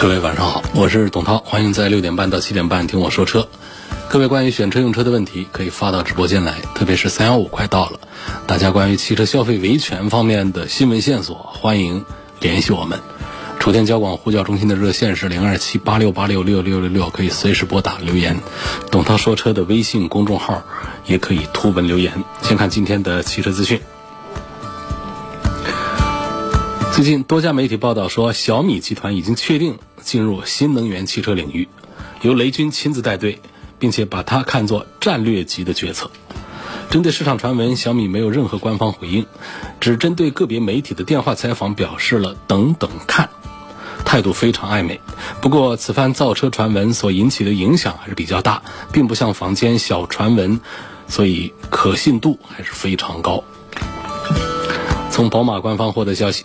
各位晚上好，我是董涛，欢迎在六点半到七点半听我说车。各位关于选车用车的问题，可以发到直播间来，特别是三幺五快到了，大家关于汽车消费维权方面的新闻线索，欢迎联系我们。楚天交广呼叫中心的热线是零二七八六八六六六六六，可以随时拨打留言。董涛说车的微信公众号也可以图文留言。先看今天的汽车资讯。最近多家媒体报道说，小米集团已经确定进入新能源汽车领域，由雷军亲自带队，并且把它看作战略级的决策。针对市场传闻，小米没有任何官方回应，只针对个别媒体的电话采访表示了“等等看”，态度非常暧昧。不过，此番造车传闻所引起的影响还是比较大，并不像坊间小传闻，所以可信度还是非常高。从宝马官方获得消息。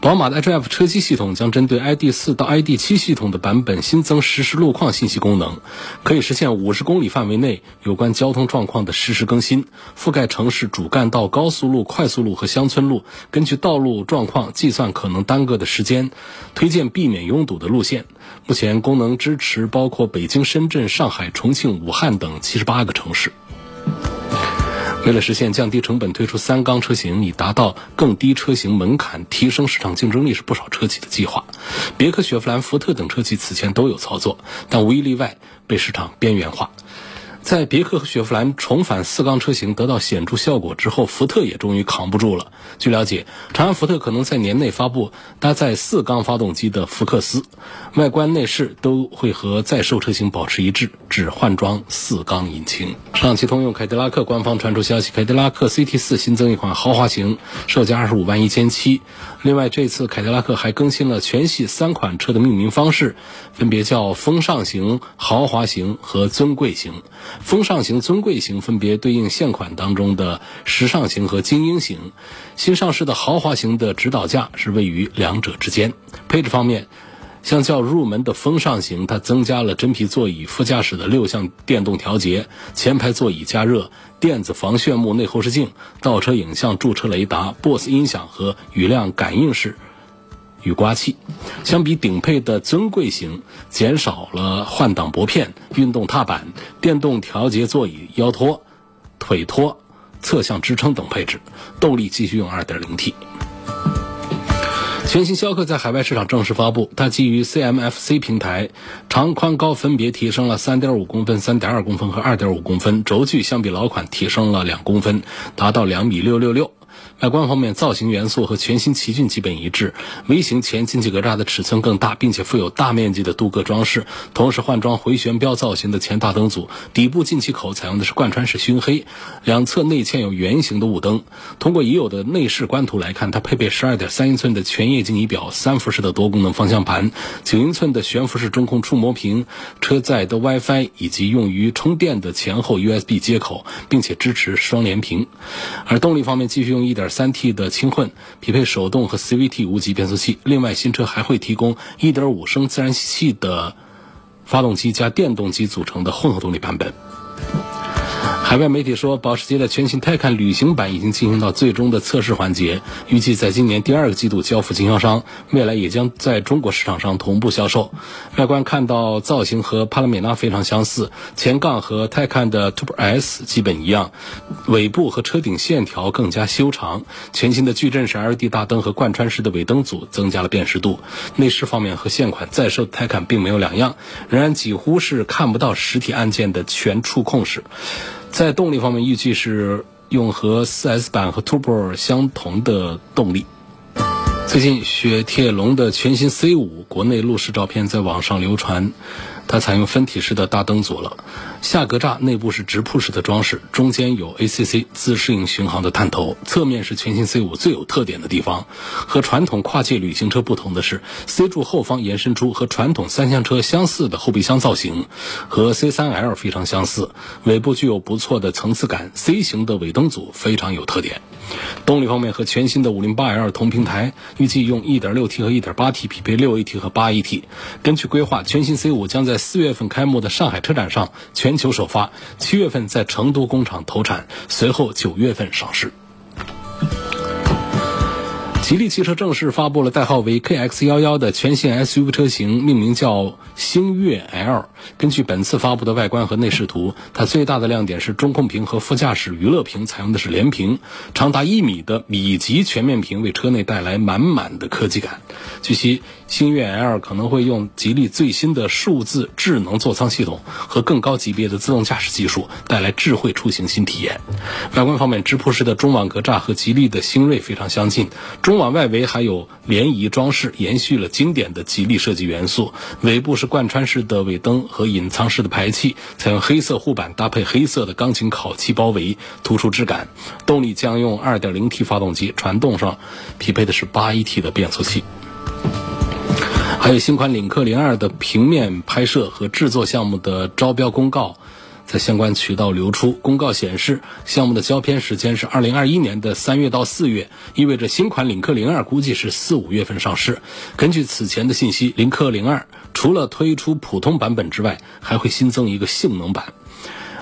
宝马的 iDrive 车机系统将针对 ID.4 到 ID.7 系统的版本新增实时路况信息功能，可以实现五十公里范围内有关交通状况的实时更新，覆盖城市主干道、高速路、快速路和乡村路，根据道路状况计算可能耽搁的时间，推荐避免拥堵的路线。目前功能支持包括北京、深圳、上海、重庆、武汉等七十八个城市。为了实现降低成本，推出三缸车型，以达到更低车型门槛、提升市场竞争力，是不少车企的计划。别克、雪佛兰、福特等车企此前都有操作，但无一例外被市场边缘化。在别克和雪佛兰重返四缸车型得到显著效果之后，福特也终于扛不住了。据了解，长安福特可能在年内发布搭载四缸发动机的福克斯，外观内饰都会和在售车型保持一致，只换装四缸引擎。上汽通用凯迪拉克官方传出消息，凯迪拉克 CT 四新增一款豪华型，售价二十五万一千七。另外，这次凯迪拉克还更新了全系三款车的命名方式，分别叫风尚型、豪华型和尊贵型。风尚型、尊贵型分别对应现款当中的时尚型和精英型。新上市的豪华型的指导价是位于两者之间。配置方面，相较入门的风尚型，它增加了真皮座椅、副驾驶的六项电动调节、前排座椅加热、电子防眩目内后视镜、倒车影像、驻车雷达、BOSS 音响和雨量感应式。雨刮器，相比顶配的尊贵型，减少了换挡拨片、运动踏板、电动调节座椅腰托、腿托、侧向支撑等配置。动力继续用 2.0T。全新逍客在海外市场正式发布，它基于 CMF-C 平台，长宽高分别提升了3.5公分、3.2公分和2.5公分，轴距相比老款提升了2公分，达到2米666。外观方面，造型元素和全新奇骏基本一致。微型前进气格栅的尺寸更大，并且附有大面积的镀铬装饰，同时换装回旋镖造型的前大灯组。底部进气口采用的是贯穿式熏黑，两侧内嵌有圆形的雾灯。通过已有的内饰官图来看，它配备12.3英寸的全液晶仪表、三辐式的多功能方向盘、9英寸的悬浮式中控触摸屏、车载的 WiFi 以及用于充电的前后 USB 接口，并且支持双联屏。而动力方面，继续用一点点。3T 的轻混，匹配手动和 CVT 无级变速器。另外，新车还会提供1.5升自然吸气的发动机加电动机组成的混合动力版本。海外媒体说，保时捷的全新泰坦旅行版已经进行到最终的测试环节，预计在今年第二个季度交付经销商，未来也将在中国市场上同步销售。外观看到造型和帕拉梅拉非常相似，前杠和泰坦的 Turbo S 基本一样，尾部和车顶线条更加修长。全新的矩阵式 LED 大灯和贯穿式的尾灯组增加了辨识度。内饰方面和现款在售的泰坦并没有两样，仍然几乎是看不到实体按键的全触控式。在动力方面，预计是用和 4S 版和 Turbo 相同的动力。最近雪铁龙的全新 C5 国内路试照片在网上流传，它采用分体式的大灯组了，下格栅内部是直瀑式的装饰，中间有 ACC 自适应巡航的探头，侧面是全新 C5 最有特点的地方。和传统跨界旅行车不同的是，C 柱后方延伸出和传统三厢车相似的后备箱造型，和 C3L 非常相似。尾部具有不错的层次感，C 型的尾灯组非常有特点。动力方面和全新的 508L 同平台，预计用 1.6T 和 1.8T 匹配 6AT 和 8AT。根据规划，全新 C5 将在四月份开幕的上海车展上全球首发，七月份在成都工厂投产，随后九月份上市。吉利汽车正式发布了代号为 KX11 的全新 SUV 车型，命名叫星越 L。根据本次发布的外观和内饰图，它最大的亮点是中控屏和副驾驶娱乐屏采用的是连屏，长达一米的米级全面屏为车内带来满满的科技感。据悉，星越 L 可能会用吉利最新的数字智能座舱系统和更高级别的自动驾驶技术，带来智慧出行新体验。外观方面，直瀑式的中网格栅和吉利的星锐非常相近，中网外围还有涟漪装饰，延续了经典的吉利设计元素。尾部是贯穿式的尾灯和隐藏式的排气，采用黑色护板搭配黑色的钢琴烤漆包围，突出质感。动力将用 2.0T 发动机，传动上匹配的是 8AT 的变速器。还有新款领克零二的平面拍摄和制作项目的招标公告，在相关渠道流出。公告显示，项目的交片时间是二零二一年的三月到四月，意味着新款领克零二估计是四五月份上市。根据此前的信息，领克零二除了推出普通版本之外，还会新增一个性能版。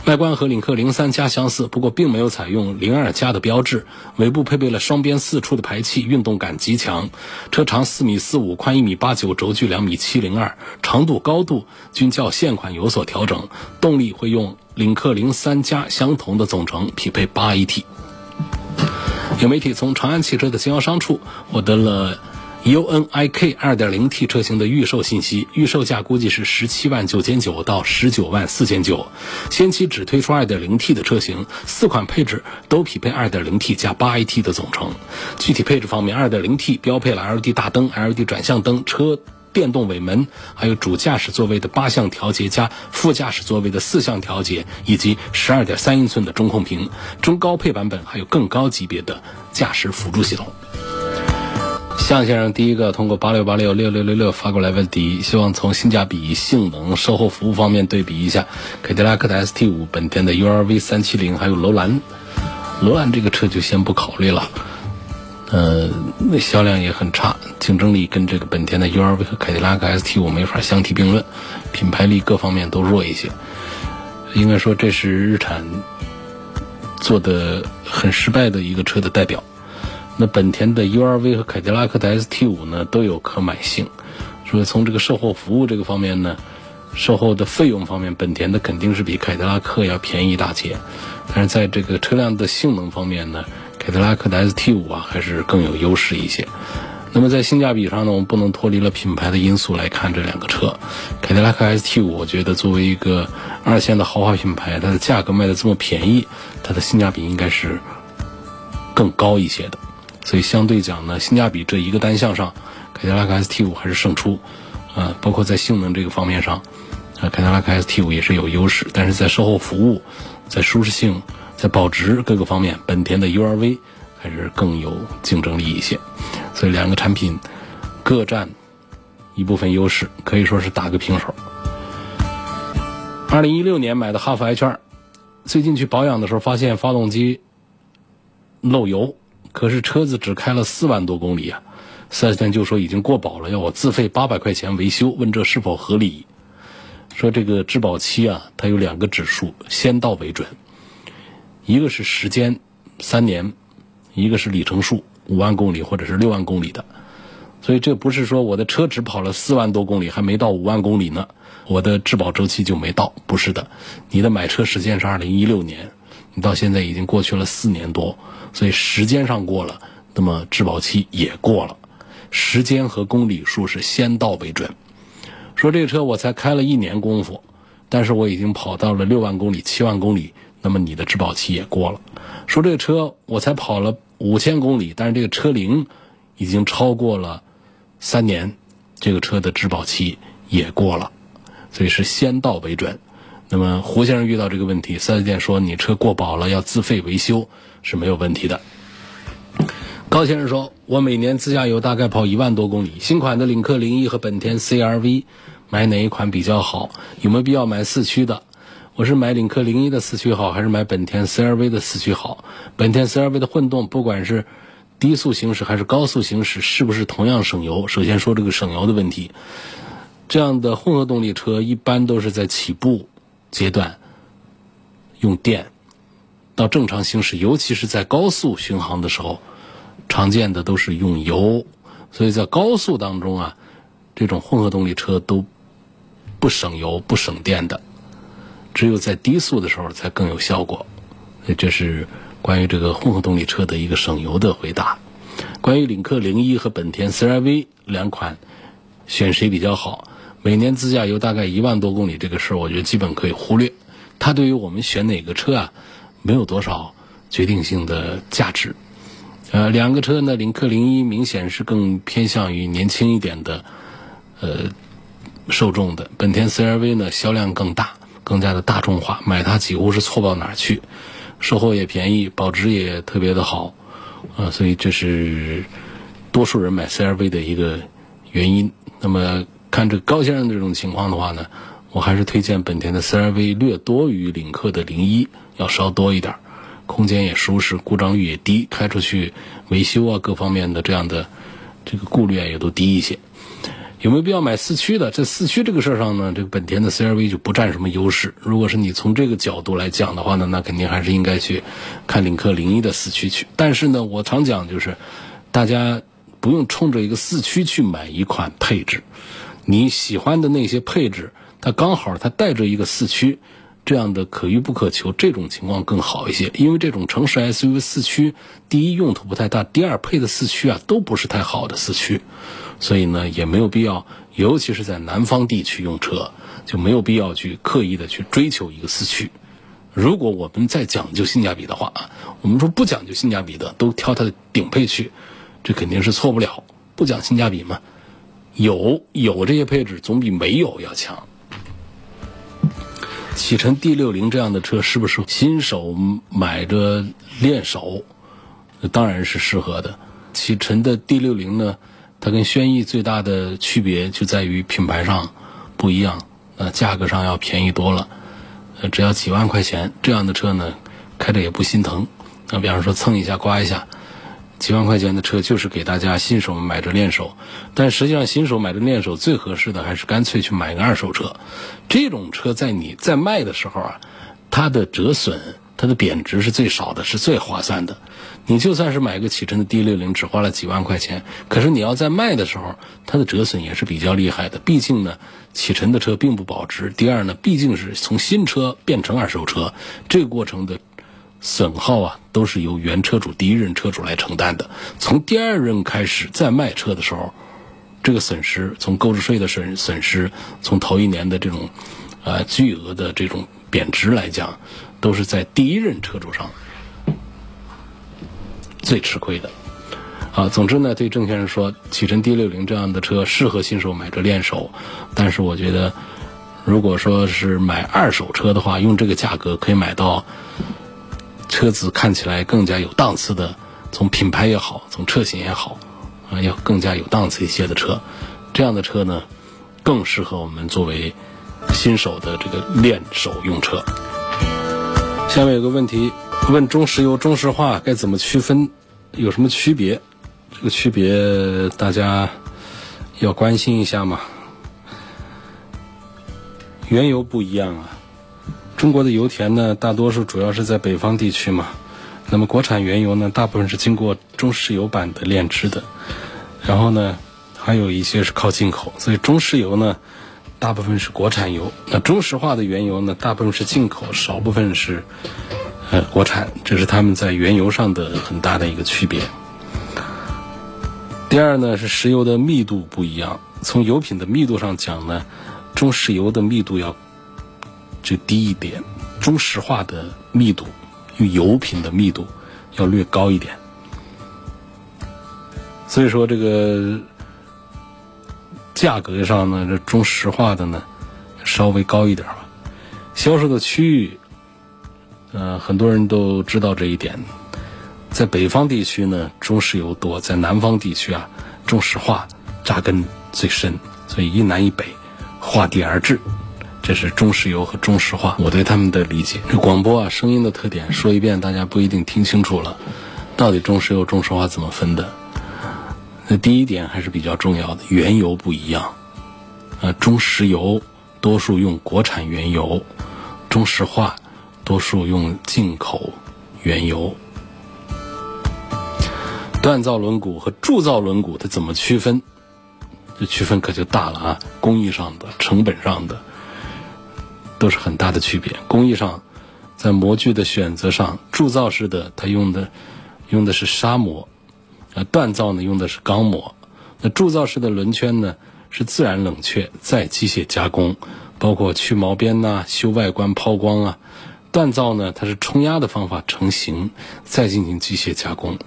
外观和领克零三加相似，不过并没有采用零二加的标志。尾部配备了双边四出的排气，运动感极强。车长四米四五，宽一米八九，轴距两米七零二，长度高度均较现款有所调整。动力会用领克零三加相同的总成，匹配八 AT。有媒体从长安汽车的经销商处获得了。UNIK 2.0T 车型的预售信息，预售价估计是十七万九千九到十九万四千九。先期只推出 2.0T 的车型，四款配置都匹配 2.0T 加 8AT 的总成。具体配置方面，2.0T 标配了 LED 大灯、LED 转向灯、车电动尾门，还有主驾驶座位的八项调节加副驾驶座位的四项调节，以及12.3英寸的中控屏。中高配版本还有更高级别的驾驶辅助系统。向先生第一个通过八六八六六六六六发过来问题，希望从性价比、性能、售后服务方面对比一下凯迪拉克的 ST 五、本田的 URV 三七零，还有楼兰。楼兰这个车就先不考虑了，呃，那销量也很差，竞争力跟这个本田的 URV 和凯迪拉克 ST 五没法相提并论，品牌力各方面都弱一些。应该说这是日产做的很失败的一个车的代表。那本田的 URV 和凯迪拉克的 ST 五呢都有可买性，所以从这个售后服务这个方面呢，售后的费用方面，本田的肯定是比凯迪拉克要便宜一大截，但是在这个车辆的性能方面呢，凯迪拉克的 ST 五啊还是更有优势一些。那么在性价比上呢，我们不能脱离了品牌的因素来看这两个车。凯迪拉克 ST 五，我觉得作为一个二线的豪华品牌，它的价格卖的这么便宜，它的性价比应该是更高一些的。所以相对讲呢，性价比这一个单项上，凯迪拉克 ST 五还是胜出，啊，包括在性能这个方面上，啊，凯迪拉克 ST 五也是有优势，但是在售后服务、在舒适性、在保值各个方面，本田的 URV 还是更有竞争力一些。所以两个产品各占一部分优势，可以说是打个平手。二零一六年买的哈弗 H 二，最近去保养的时候发现发动机漏油。可是车子只开了四万多公里啊，四 S 店就说已经过保了，要我自费八百块钱维修，问这是否合理？说这个质保期啊，它有两个指数，先到为准，一个是时间三年，一个是里程数五万公里或者是六万公里的，所以这不是说我的车只跑了四万多公里还没到五万公里呢，我的质保周期就没到，不是的，你的买车时间是二零一六年。你到现在已经过去了四年多，所以时间上过了，那么质保期也过了，时间和公里数是先到为准。说这个车我才开了一年功夫，但是我已经跑到了六万公里、七万公里，那么你的质保期也过了。说这个车我才跑了五千公里，但是这个车龄已经超过了三年，这个车的质保期也过了。所以是先到为准。那么胡先生遇到这个问题，四 S 店说你车过保了要自费维修是没有问题的。高先生说，我每年自驾游大概跑一万多公里，新款的领克零一和本田 CRV，买哪一款比较好？有没有必要买四驱的？我是买领克零一的四驱好，还是买本田 CRV 的四驱好？本田 CRV 的混动，不管是低速行驶还是高速行驶，是不是同样省油？首先说这个省油的问题，这样的混合动力车一般都是在起步阶段用电，到正常行驶，尤其是在高速巡航的时候，常见的都是用油，所以在高速当中啊，这种混合动力车都不省油、不省电的。只有在低速的时候才更有效果，这是关于这个混合动力车的一个省油的回答。关于领克零一和本田 CR-V 两款，选谁比较好？每年自驾游大概一万多公里，这个事儿我觉得基本可以忽略。它对于我们选哪个车啊，没有多少决定性的价值。呃，两个车呢，领克零一明显是更偏向于年轻一点的呃受众的，本田 CR-V 呢销量更大。更加的大众化，买它几乎是错不到哪儿去，售后也便宜，保值也特别的好，啊，所以这是多数人买 CRV 的一个原因。那么看这高先生这种情况的话呢，我还是推荐本田的 CRV 略多于领克的零一，要稍多一点，空间也舒适，故障率也低，开出去维修啊各方面的这样的这个顾虑啊也都低一些。有没有必要买四驱的？在四驱这个事儿上呢，这个本田的 CRV 就不占什么优势。如果是你从这个角度来讲的话呢，那肯定还是应该去看领克零一的四驱去。但是呢，我常讲就是，大家不用冲着一个四驱去买一款配置，你喜欢的那些配置，它刚好它带着一个四驱，这样的可遇不可求，这种情况更好一些。因为这种城市 SUV 四驱，第一用途不太大，第二配的四驱啊都不是太好的四驱。所以呢，也没有必要，尤其是在南方地区用车，就没有必要去刻意的去追求一个四驱。如果我们再讲究性价比的话啊，我们说不讲究性价比的都挑它的顶配去，这肯定是错不了。不讲性价比嘛，有有这些配置总比没有要强。启辰 D 六零这样的车是不是新手买着练手？当然是适合的。启辰的 D 六零呢？它跟轩逸最大的区别就在于品牌上不一样，呃，价格上要便宜多了，呃，只要几万块钱，这样的车呢，开着也不心疼。那比方说蹭一下、刮一下，几万块钱的车就是给大家新手买着练手。但实际上，新手买着练手最合适的还是干脆去买个二手车。这种车在你在卖的时候啊，它的折损。它的贬值是最少的，是最划算的。你就算是买个启辰的 D 六零，只花了几万块钱，可是你要在卖的时候，它的折损也是比较厉害的。毕竟呢，启辰的车并不保值。第二呢，毕竟是从新车变成二手车，这个过程的损耗啊，都是由原车主第一任车主来承担的。从第二任开始再卖车的时候，这个损失，从购置税的损损失，从头一年的这种，呃，巨额的这种贬值来讲。都是在第一任车主上最吃亏的，啊，总之呢，对郑先生说，启辰 D 六零这样的车适合新手买着练手，但是我觉得，如果说是买二手车的话，用这个价格可以买到车子看起来更加有档次的，从品牌也好，从车型也好，啊，要更加有档次一些的车，这样的车呢，更适合我们作为新手的这个练手用车。下面有个问题，问中石油、中石化该怎么区分，有什么区别？这个区别大家要关心一下嘛。原油不一样啊，中国的油田呢，大多数主要是在北方地区嘛。那么国产原油呢，大部分是经过中石油版的炼制的，然后呢，还有一些是靠进口，所以中石油呢。大部分是国产油，那中石化的原油呢？大部分是进口，少部分是呃国产，这是他们在原油上的很大的一个区别。第二呢，是石油的密度不一样。从油品的密度上讲呢，中石油的密度要就低一点，中石化的密度，用油品的密度要略高一点。所以说这个。价格上呢，这中石化的呢，稍微高一点吧。销售的区域，呃，很多人都知道这一点。在北方地区呢，中石油多；在南方地区啊，中石化扎根最深。所以一南一北，划地而治。这是中石油和中石化，我对他们的理解。这广播啊，声音的特点说一遍，大家不一定听清楚了。到底中石油、中石化怎么分的？那第一点还是比较重要的，原油不一样。呃，中石油多数用国产原油，中石化多数用进口原油。锻造轮毂和铸造轮毂它怎么区分？这区分可就大了啊！工艺上的、成本上的都是很大的区别。工艺上，在模具的选择上，铸造式的它用的用的是砂模，呃，锻造呢用的是钢模。那铸造式的轮圈呢是自然冷却再机械加工，包括去毛边呐、修外观、抛光啊。锻造呢它是冲压的方法成型，再进行机械加工。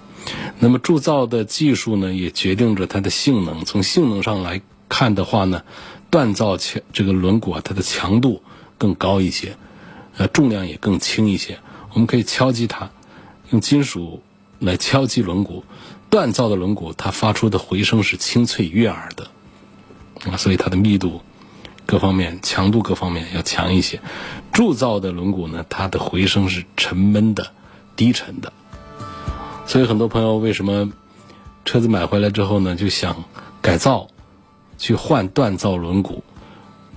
那么铸造的技术呢，也决定着它的性能。从性能上来看的话呢，锻造强这个轮毂啊，它的强度更高一些，呃，重量也更轻一些。我们可以敲击它，用金属来敲击轮毂。锻造的轮毂，它发出的回声是清脆悦耳的，啊，所以它的密度各方面、强度各方面要强一些。铸造的轮毂呢，它的回声是沉闷的、低沉的。所以很多朋友为什么车子买回来之后呢，就想改造，去换锻造轮毂，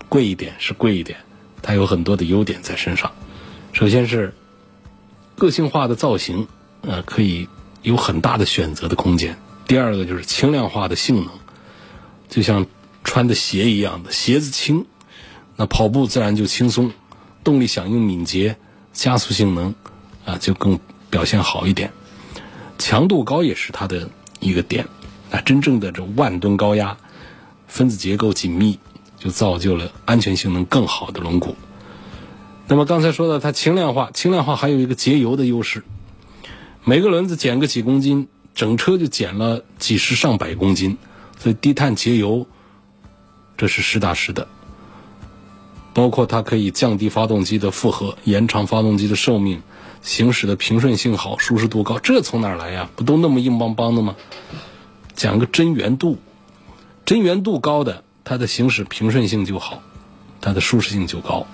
贵一点是贵一点，它有很多的优点在身上。首先是个性化的造型，呃，可以有很大的选择的空间。第二个就是轻量化的性能，就像穿的鞋一样的，鞋子轻，那跑步自然就轻松，动力响应敏捷，加速性能啊就更表现好一点。强度高也是它的一个点，啊，真正的这万吨高压，分子结构紧密，就造就了安全性能更好的轮毂。那么刚才说到它轻量化，轻量化还有一个节油的优势，每个轮子减个几公斤，整车就减了几十上百公斤，所以低碳节油，这是实打实的。包括它可以降低发动机的负荷，延长发动机的寿命。行驶的平顺性好，舒适度高，这从哪儿来呀？不都那么硬邦邦的吗？讲个真圆度，真圆度高的，它的行驶平顺性就好，它的舒适性就高。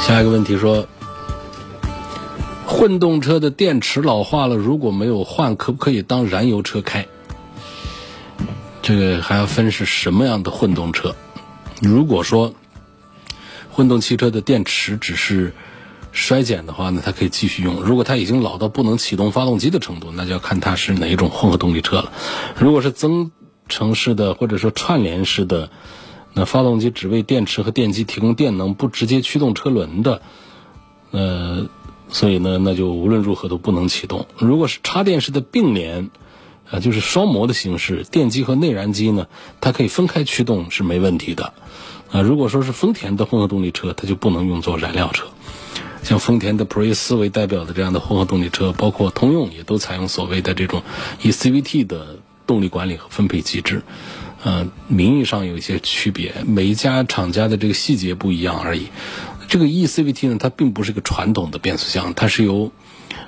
下一个问题说，混动车的电池老化了，如果没有换，可不可以当燃油车开？这个还要分是什么样的混动车。如果说混动汽车的电池只是衰减的话呢，它可以继续用；如果它已经老到不能启动发动机的程度，那就要看它是哪一种混合动力车了。如果是增程式的或者说串联式的，那发动机只为电池和电机提供电能，不直接驱动车轮的，呃，所以呢，那就无论如何都不能启动。如果是插电式的并联。啊，就是双模的形式，电机和内燃机呢，它可以分开驱动是没问题的。啊，如果说是丰田的混合动力车，它就不能用作燃料车。像丰田的普锐斯为代表的这样的混合动力车，包括通用也都采用所谓的这种以 CVT 的动力管理和分配机制。呃，名义上有一些区别，每一家厂家的这个细节不一样而已。这个 eCVT 呢，它并不是一个传统的变速箱，它是由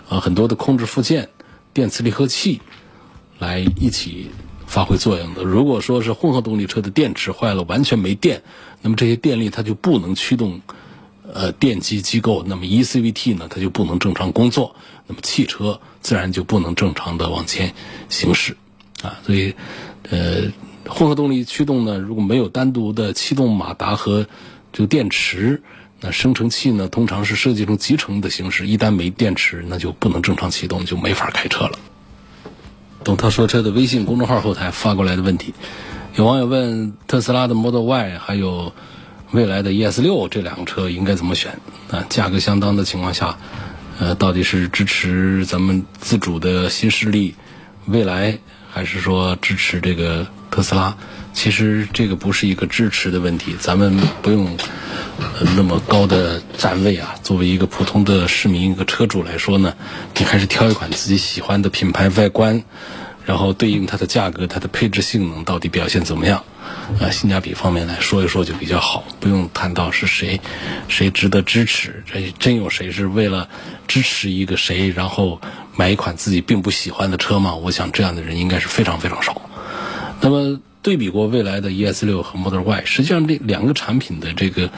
呃很多的控制附件、电磁离合器。来一起发挥作用的。如果说是混合动力车的电池坏了，完全没电，那么这些电力它就不能驱动呃电机机构，那么 eCVT 呢它就不能正常工作，那么汽车自然就不能正常的往前行驶啊。所以呃混合动力驱动呢，如果没有单独的气动马达和这个电池，那生成器呢通常是设计成集成的形式，一旦没电池，那就不能正常启动，就没法开车了。懂他说车的微信公众号后台发过来的问题，有网友问特斯拉的 Model Y 还有未来的 ES 六这两个车应该怎么选？啊，价格相当的情况下，呃，到底是支持咱们自主的新势力未来，还是说支持这个特斯拉？其实这个不是一个支持的问题，咱们不用那么高的站位啊。作为一个普通的市民、一个车主来说呢，你还是挑一款自己喜欢的品牌外观，然后对应它的价格、它的配置性能到底表现怎么样？啊，性价比方面来说一说就比较好，不用谈到是谁，谁值得支持。这真有谁是为了支持一个谁，然后买一款自己并不喜欢的车吗？我想这样的人应该是非常非常少。那么对比过未来的 ES 六和 Model Y，实际上这两个产品的这个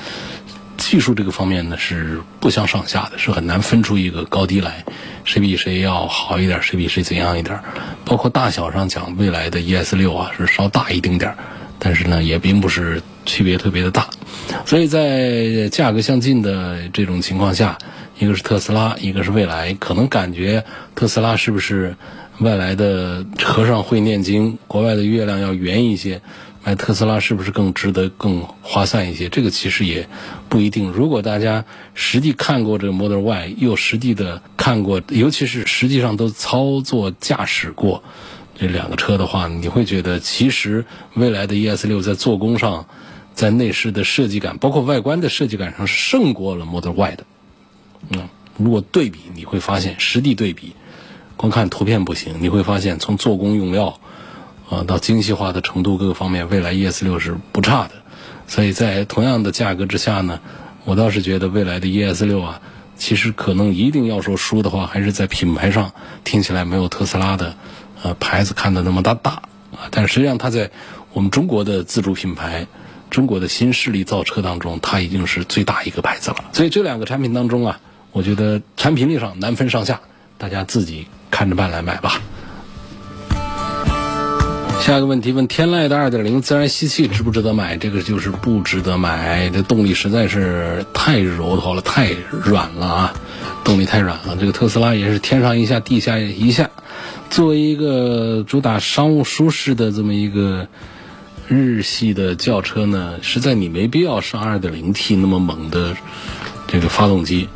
技术这个方面呢是不相上下的，是很难分出一个高低来，谁比谁要好一点，谁比谁怎样一点。包括大小上讲，未来的 ES 六啊是稍大一丁点儿。但是呢，也并不是区别特别的大，所以在价格相近的这种情况下，一个是特斯拉，一个是蔚来，可能感觉特斯拉是不是外来的和尚会念经，国外的月亮要圆一些，哎特斯拉是不是更值得、更划算一些？这个其实也不一定。如果大家实际看过这个 Model Y，又实际的看过，尤其是实际上都操作驾驶过。这两个车的话，你会觉得其实未来的 ES 六在做工上，在内饰的设计感，包括外观的设计感上是胜过了 Model Y 的。嗯，如果对比，你会发现实地对比，光看图片不行，你会发现从做工用料啊到精细化的程度各个方面，未来 ES 六是不差的。所以在同样的价格之下呢，我倒是觉得未来的 ES 六啊，其实可能一定要说输的话，还是在品牌上听起来没有特斯拉的。呃，牌子看的那么大大啊，但实际上它在我们中国的自主品牌、中国的新势力造车当中，它已经是最大一个牌子了。所以这两个产品当中啊，我觉得产品力上难分上下，大家自己看着办来买吧。下一个问题问天籁的2.0自然吸气值不值得买？这个就是不值得买，这动力实在是太柔和了，太软了啊，动力太软了。这个特斯拉也是天上一下地下一下。作为一个主打商务舒适的这么一个日系的轿车呢，实在你没必要上 2.0T 那么猛的这个发动机，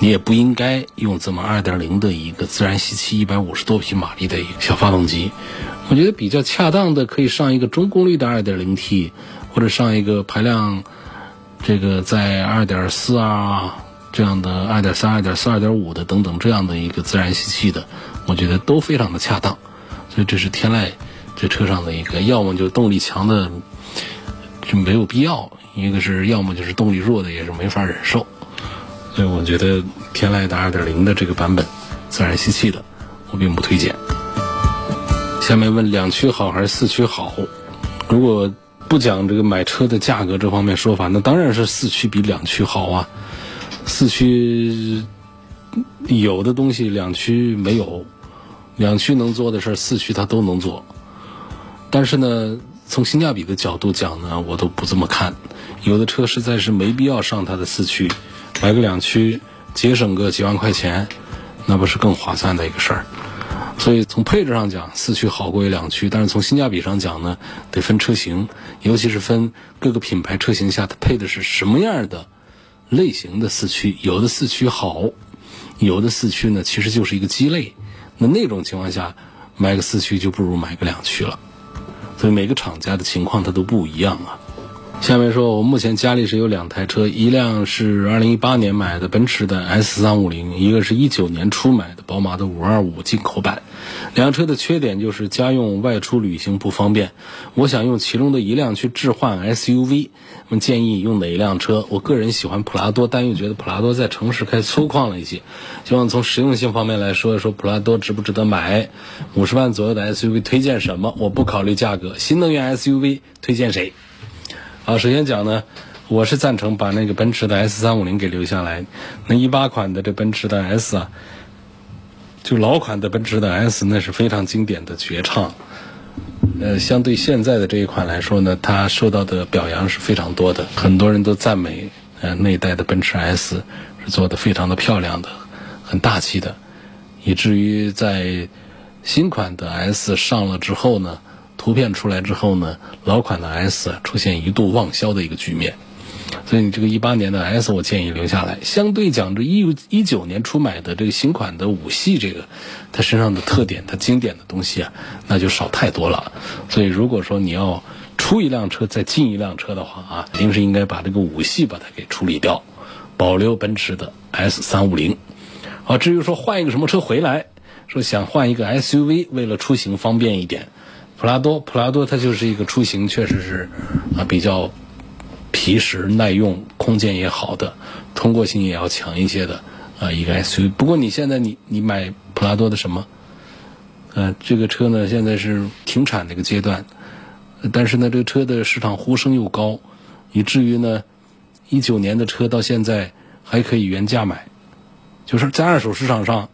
你也不应该用这么2.0的一个自然吸气150多匹马力的一个小发动机。我觉得比较恰当的可以上一个中功率的 2.0T，或者上一个排量这个在2.4啊这样的2.3、2.4、2.5的等等这样的一个自然吸气的。我觉得都非常的恰当，所以这是天籁这车上的一个，要么就动力强的就没有必要，一个是要么就是动力弱的也是没法忍受，所以我觉得天籁的2.0的这个版本自然吸气的我并不推荐。下面问两驱好还是四驱好？如果不讲这个买车的价格这方面说法，那当然是四驱比两驱好啊，四驱。有的东西两驱没有，两驱能做的事儿，四驱它都能做。但是呢，从性价比的角度讲呢，我都不这么看。有的车实在是没必要上它的四驱，买个两驱，节省个几万块钱，那不是更划算的一个事儿。所以从配置上讲，四驱好过于两驱。但是从性价比上讲呢，得分车型，尤其是分各个品牌车型下它配的是什么样的类型的四驱。有的四驱好。有的四驱呢，其实就是一个鸡肋，那那种情况下，买个四驱就不如买个两驱了。所以每个厂家的情况它都不一样啊。下面说，我目前家里是有两台车，一辆是二零一八年买的奔驰的 S 三五零，一个是一九年初买的宝马的五二五进口版。两车的缺点就是家用外出旅行不方便。我想用其中的一辆去置换 SUV，那么建议用哪一辆车？我个人喜欢普拉多，但又觉得普拉多在城市开粗犷了一些。希望从实用性方面来说一说普拉多值不值得买？五十万左右的 SUV 推荐什么？我不考虑价格，新能源 SUV 推荐谁？好，首先讲呢，我是赞成把那个奔驰的 S 三五零给留下来。那一八款的这奔驰的 S 啊。就老款的奔驰的 S，那是非常经典的绝唱。呃，相对现在的这一款来说呢，它受到的表扬是非常多的，很多人都赞美，呃，那一代的奔驰 S 是做的非常的漂亮的，很大气的，以至于在新款的 S 上了之后呢，图片出来之后呢，老款的 S 出现一度旺销的一个局面。所以你这个一八年的 S，我建议留下来。相对讲，这一一九年初买的这个新款的五系，这个它身上的特点，它经典的东西啊，那就少太多了。所以如果说你要出一辆车再进一辆车的话啊，肯定是应该把这个五系把它给处理掉，保留奔驰的 S 三五零。好，至于说换一个什么车回来，说想换一个 SUV，为了出行方便一点。普拉多，普拉多它就是一个出行确实是啊比较皮实耐用，空间也好的，通过性也要强一些的啊一个 SUV。不过你现在你你买普拉多的什么？呃，这个车呢现在是停产的一个阶段，但是呢这个车的市场呼声又高，以至于呢一九年的车到现在还可以原价买，就是在二手市场上。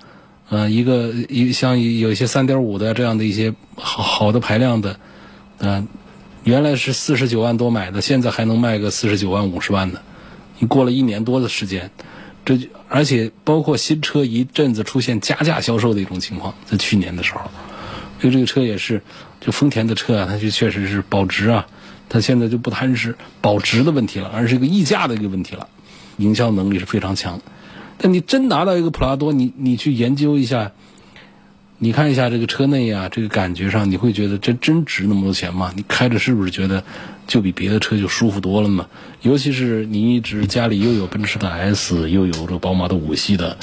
嗯，一个一像有一些三点五的这样的一些好好的排量的，嗯，原来是四十九万多买的，现在还能卖个四十九万五十万的。你过了一年多的时间，这而且包括新车一阵子出现加价销售的一种情况，在去年的时候，因为这个车也是就丰田的车啊，它就确实是保值啊，它现在就不单是保值的问题了，而是一个溢价的一个问题了，营销能力是非常强。但你真拿到一个普拉多，你你去研究一下，你看一下这个车内啊，这个感觉上，你会觉得这真值那么多钱吗？你开着是不是觉得就比别的车就舒服多了呢？尤其是你一直家里又有奔驰的 S，又有这宝马的五系的，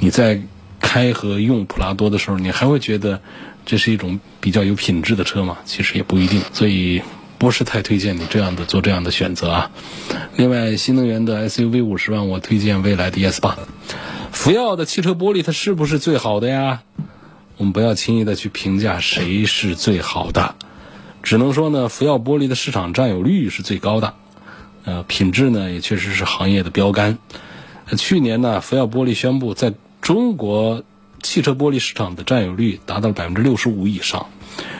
你在开和用普拉多的时候，你还会觉得这是一种比较有品质的车吗？其实也不一定，所以。不是太推荐你这样的做这样的选择啊。另外，新能源的 SUV 五十万，我推荐蔚来的 ES 八。福耀的汽车玻璃它是不是最好的呀？我们不要轻易的去评价谁是最好的，只能说呢，福耀玻璃的市场占有率是最高的，呃，品质呢也确实是行业的标杆。去年呢，福耀玻璃宣布在中国汽车玻璃市场的占有率达到了百分之六十五以上，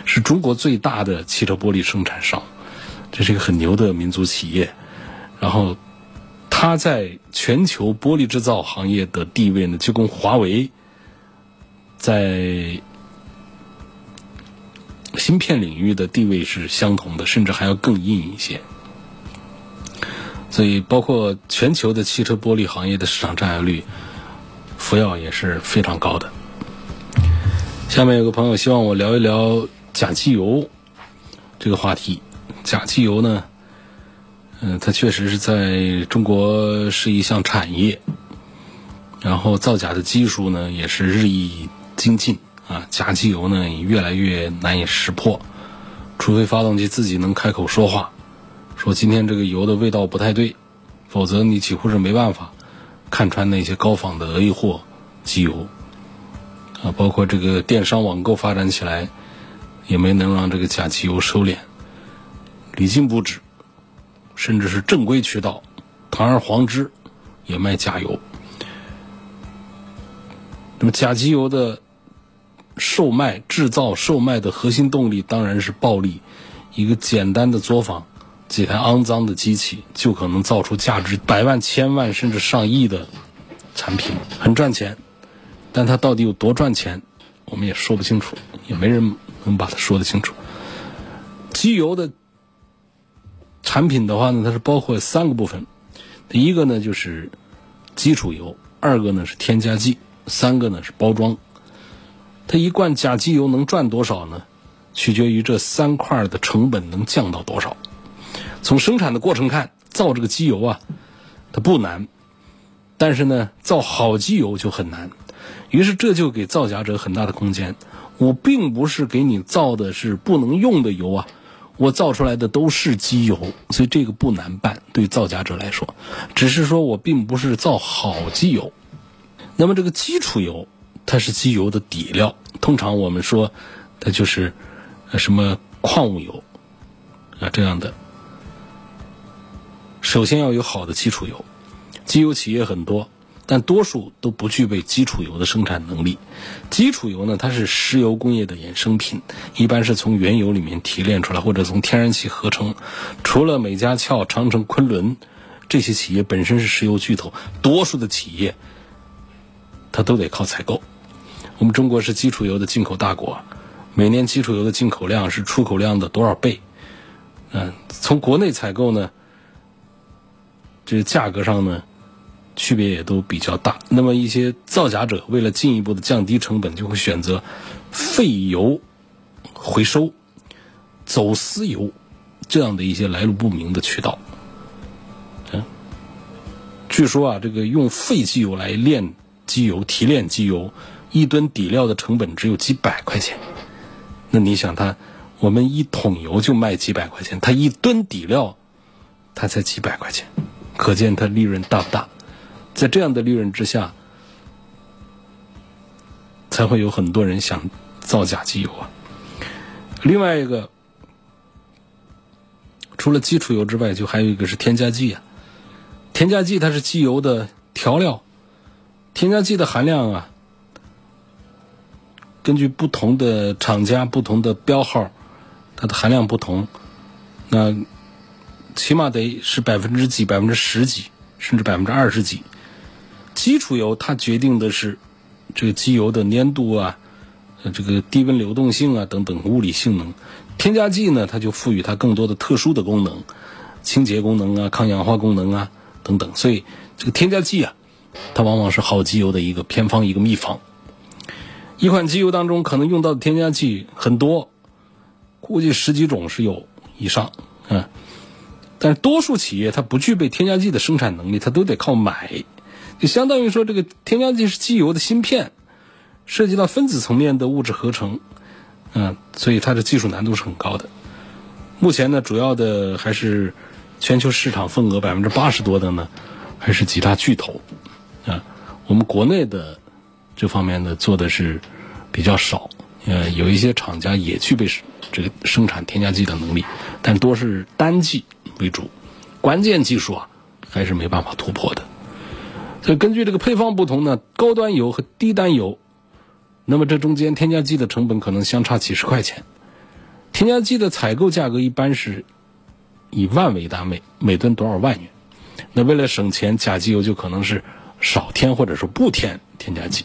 是中国最大的汽车玻璃生产商。这是一个很牛的民族企业，然后它在全球玻璃制造行业的地位呢，就跟华为在芯片领域的地位是相同的，甚至还要更硬一些。所以，包括全球的汽车玻璃行业的市场占有率，福耀也是非常高的。下面有个朋友希望我聊一聊假机油这个话题。假机油呢，嗯，它确实是在中国是一项产业，然后造假的技术呢也是日益精进啊。假机油呢也越来越难以识破，除非发动机自己能开口说话，说今天这个油的味道不太对，否则你几乎是没办法看穿那些高仿的 A 货机油啊。包括这个电商网购发展起来，也没能让这个假机油收敛。屡禁不止，甚至是正规渠道，堂而皇之也卖假油。那么假机油的售卖、制造、售卖的核心动力当然是暴利。一个简单的作坊，几台肮脏的机器，就可能造出价值百万、千万甚至上亿的产品，很赚钱。但它到底有多赚钱，我们也说不清楚，也没人能把它说得清楚。机油的。产品的话呢，它是包括三个部分，第一个呢就是基础油，二个呢是添加剂，三个呢是包装。它一罐假机油能赚多少呢？取决于这三块的成本能降到多少。从生产的过程看，造这个机油啊，它不难，但是呢，造好机油就很难。于是这就给造假者很大的空间。我并不是给你造的是不能用的油啊。我造出来的都是机油，所以这个不难办，对造假者来说，只是说我并不是造好机油。那么这个基础油，它是机油的底料，通常我们说它就是什么矿物油啊这样的。首先要有好的基础油，机油企业很多。但多数都不具备基础油的生产能力。基础油呢，它是石油工业的衍生品，一般是从原油里面提炼出来，或者从天然气合成。除了美加壳、长城、昆仑这些企业本身是石油巨头，多数的企业它都得靠采购。我们中国是基础油的进口大国，每年基础油的进口量是出口量的多少倍？嗯，从国内采购呢，这个价格上呢？区别也都比较大。那么一些造假者为了进一步的降低成本，就会选择废油回收、走私油这样的一些来路不明的渠道。嗯，据说啊，这个用废机油来炼机油、提炼机油，一吨底料的成本只有几百块钱，那你想它，我们一桶油就卖几百块钱，它一吨底料，它才几百块钱，可见它利润大不大？在这样的利润之下，才会有很多人想造假机油啊。另外一个，除了基础油之外，就还有一个是添加剂啊。添加剂它是机油的调料，添加剂的含量啊，根据不同的厂家、不同的标号，它的含量不同。那起码得是百分之几、百分之十几，甚至百分之二十几。基础油它决定的是这个机油的粘度啊。这个低温流动性啊等等物理性能，添加剂呢，它就赋予它更多的特殊的功能，清洁功能啊、抗氧化功能啊等等。所以这个添加剂啊，它往往是好机油的一个偏方、一个秘方。一款机油当中可能用到的添加剂很多，估计十几种是有以上，嗯。但是多数企业它不具备添加剂的生产能力，它都得靠买，就相当于说这个添加剂是机油的芯片。涉及到分子层面的物质合成，嗯，所以它的技术难度是很高的。目前呢，主要的还是全球市场份额百分之八十多的呢，还是几大巨头，啊，我们国内的这方面呢做的是比较少，呃，有一些厂家也具备这个生产添加剂的能力，但多是单剂为主，关键技术啊还是没办法突破的。所以根据这个配方不同呢，高端油和低端油。那么这中间添加剂的成本可能相差几十块钱，添加剂的采购价格一般是以万为单位，每吨多少万元？那为了省钱，假机油就可能是少添或者说不添添加剂。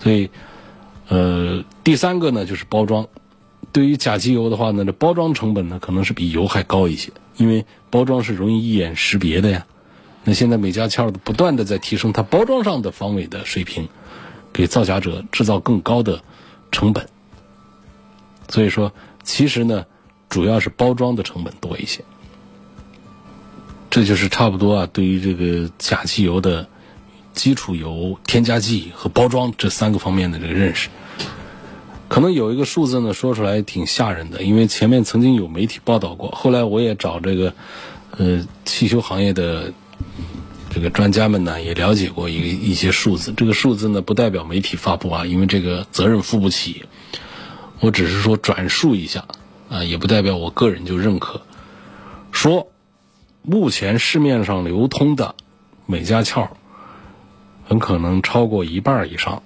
所以，呃，第三个呢就是包装。对于假机油的话呢，这包装成本呢可能是比油还高一些，因为包装是容易一眼识别的呀。那现在美加壳的不断的在提升它包装上的防伪的水平，给造假者制造更高的成本。所以说，其实呢，主要是包装的成本多一些。这就是差不多啊，对于这个假机油的基础油、添加剂和包装这三个方面的这个认识。可能有一个数字呢，说出来挺吓人的，因为前面曾经有媒体报道过，后来我也找这个呃汽修行业的。这个专家们呢也了解过一一些数字，这个数字呢不代表媒体发布啊，因为这个责任负不起。我只是说转述一下啊，也不代表我个人就认可。说目前市面上流通的美加壳，很可能超过一半以上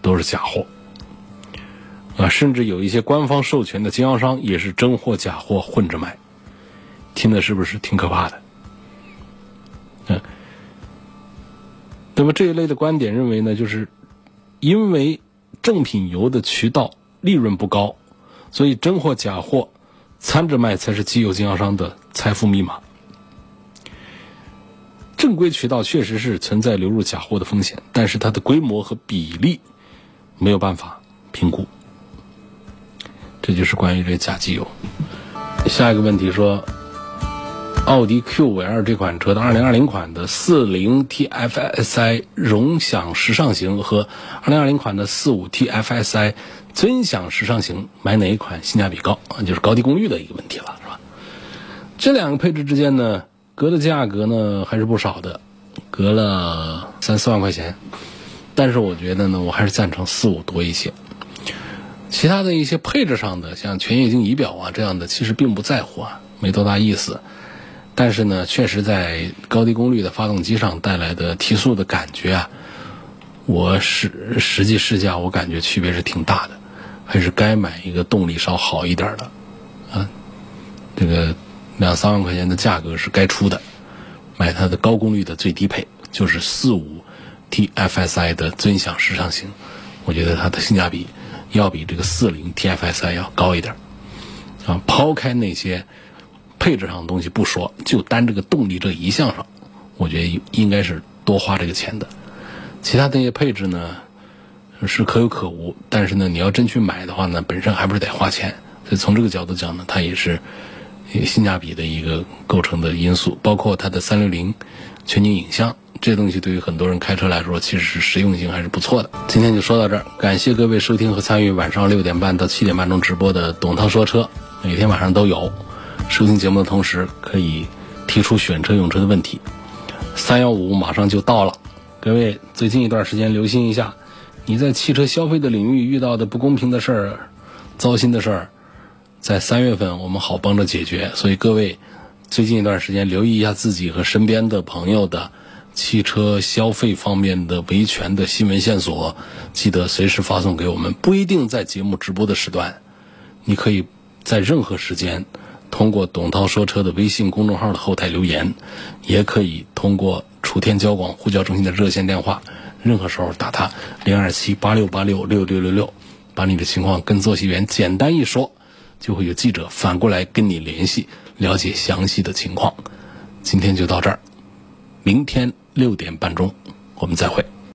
都是假货啊，甚至有一些官方授权的经销商也是真货假货混着卖，听的是不是挺可怕的？嗯，那么这一类的观点认为呢，就是因为正品油的渠道利润不高，所以真货假货掺着卖才是机油经销商的财富密码。正规渠道确实是存在流入假货的风险，但是它的规模和比例没有办法评估。这就是关于这假机油。下一个问题说。奥迪 Q 五 L 这款车的2020款的40 TFSI 荣享时尚型和2020款的45 TFSI 尊享时尚型，买哪一款性价比高？就是高低功率的一个问题了，是吧？这两个配置之间呢，隔的价格呢还是不少的，隔了三四万块钱。但是我觉得呢，我还是赞成45多一些。其他的一些配置上的，像全液晶仪表啊这样的，其实并不在乎啊，没多大意思。但是呢，确实在高低功率的发动机上带来的提速的感觉啊，我实实际试驾，我感觉区别是挺大的，还是该买一个动力稍好一点的，啊，这个两三万块钱的价格是该出的，买它的高功率的最低配，就是四五 TFSI 的尊享时尚型，我觉得它的性价比要比这个四零 TFSI 要高一点，啊，抛开那些。配置上的东西不说，就单这个动力这一项上，我觉得应该是多花这个钱的。其他那些配置呢，是可有可无。但是呢，你要真去买的话呢，本身还不是得花钱。所以从这个角度讲呢，它也是性价比的一个构成的因素，包括它的三六零全景影像，这东西对于很多人开车来说，其实是实用性还是不错的。今天就说到这儿，感谢各位收听和参与晚上六点半到七点半钟直播的董涛说车，每天晚上都有。收听节目的同时，可以提出选车用车的问题。三幺五马上就到了，各位最近一段时间留心一下，你在汽车消费的领域遇到的不公平的事儿、糟心的事儿，在三月份我们好帮着解决。所以各位最近一段时间留意一下自己和身边的朋友的汽车消费方面的维权的新闻线索，记得随时发送给我们。不一定在节目直播的时段，你可以在任何时间。通过董涛说车的微信公众号的后台留言，也可以通过楚天交广呼叫中心的热线电话，任何时候打他零二七八六八六六六六六，把你的情况跟作息员简单一说，就会有记者反过来跟你联系，了解详细的情况。今天就到这儿，明天六点半钟我们再会。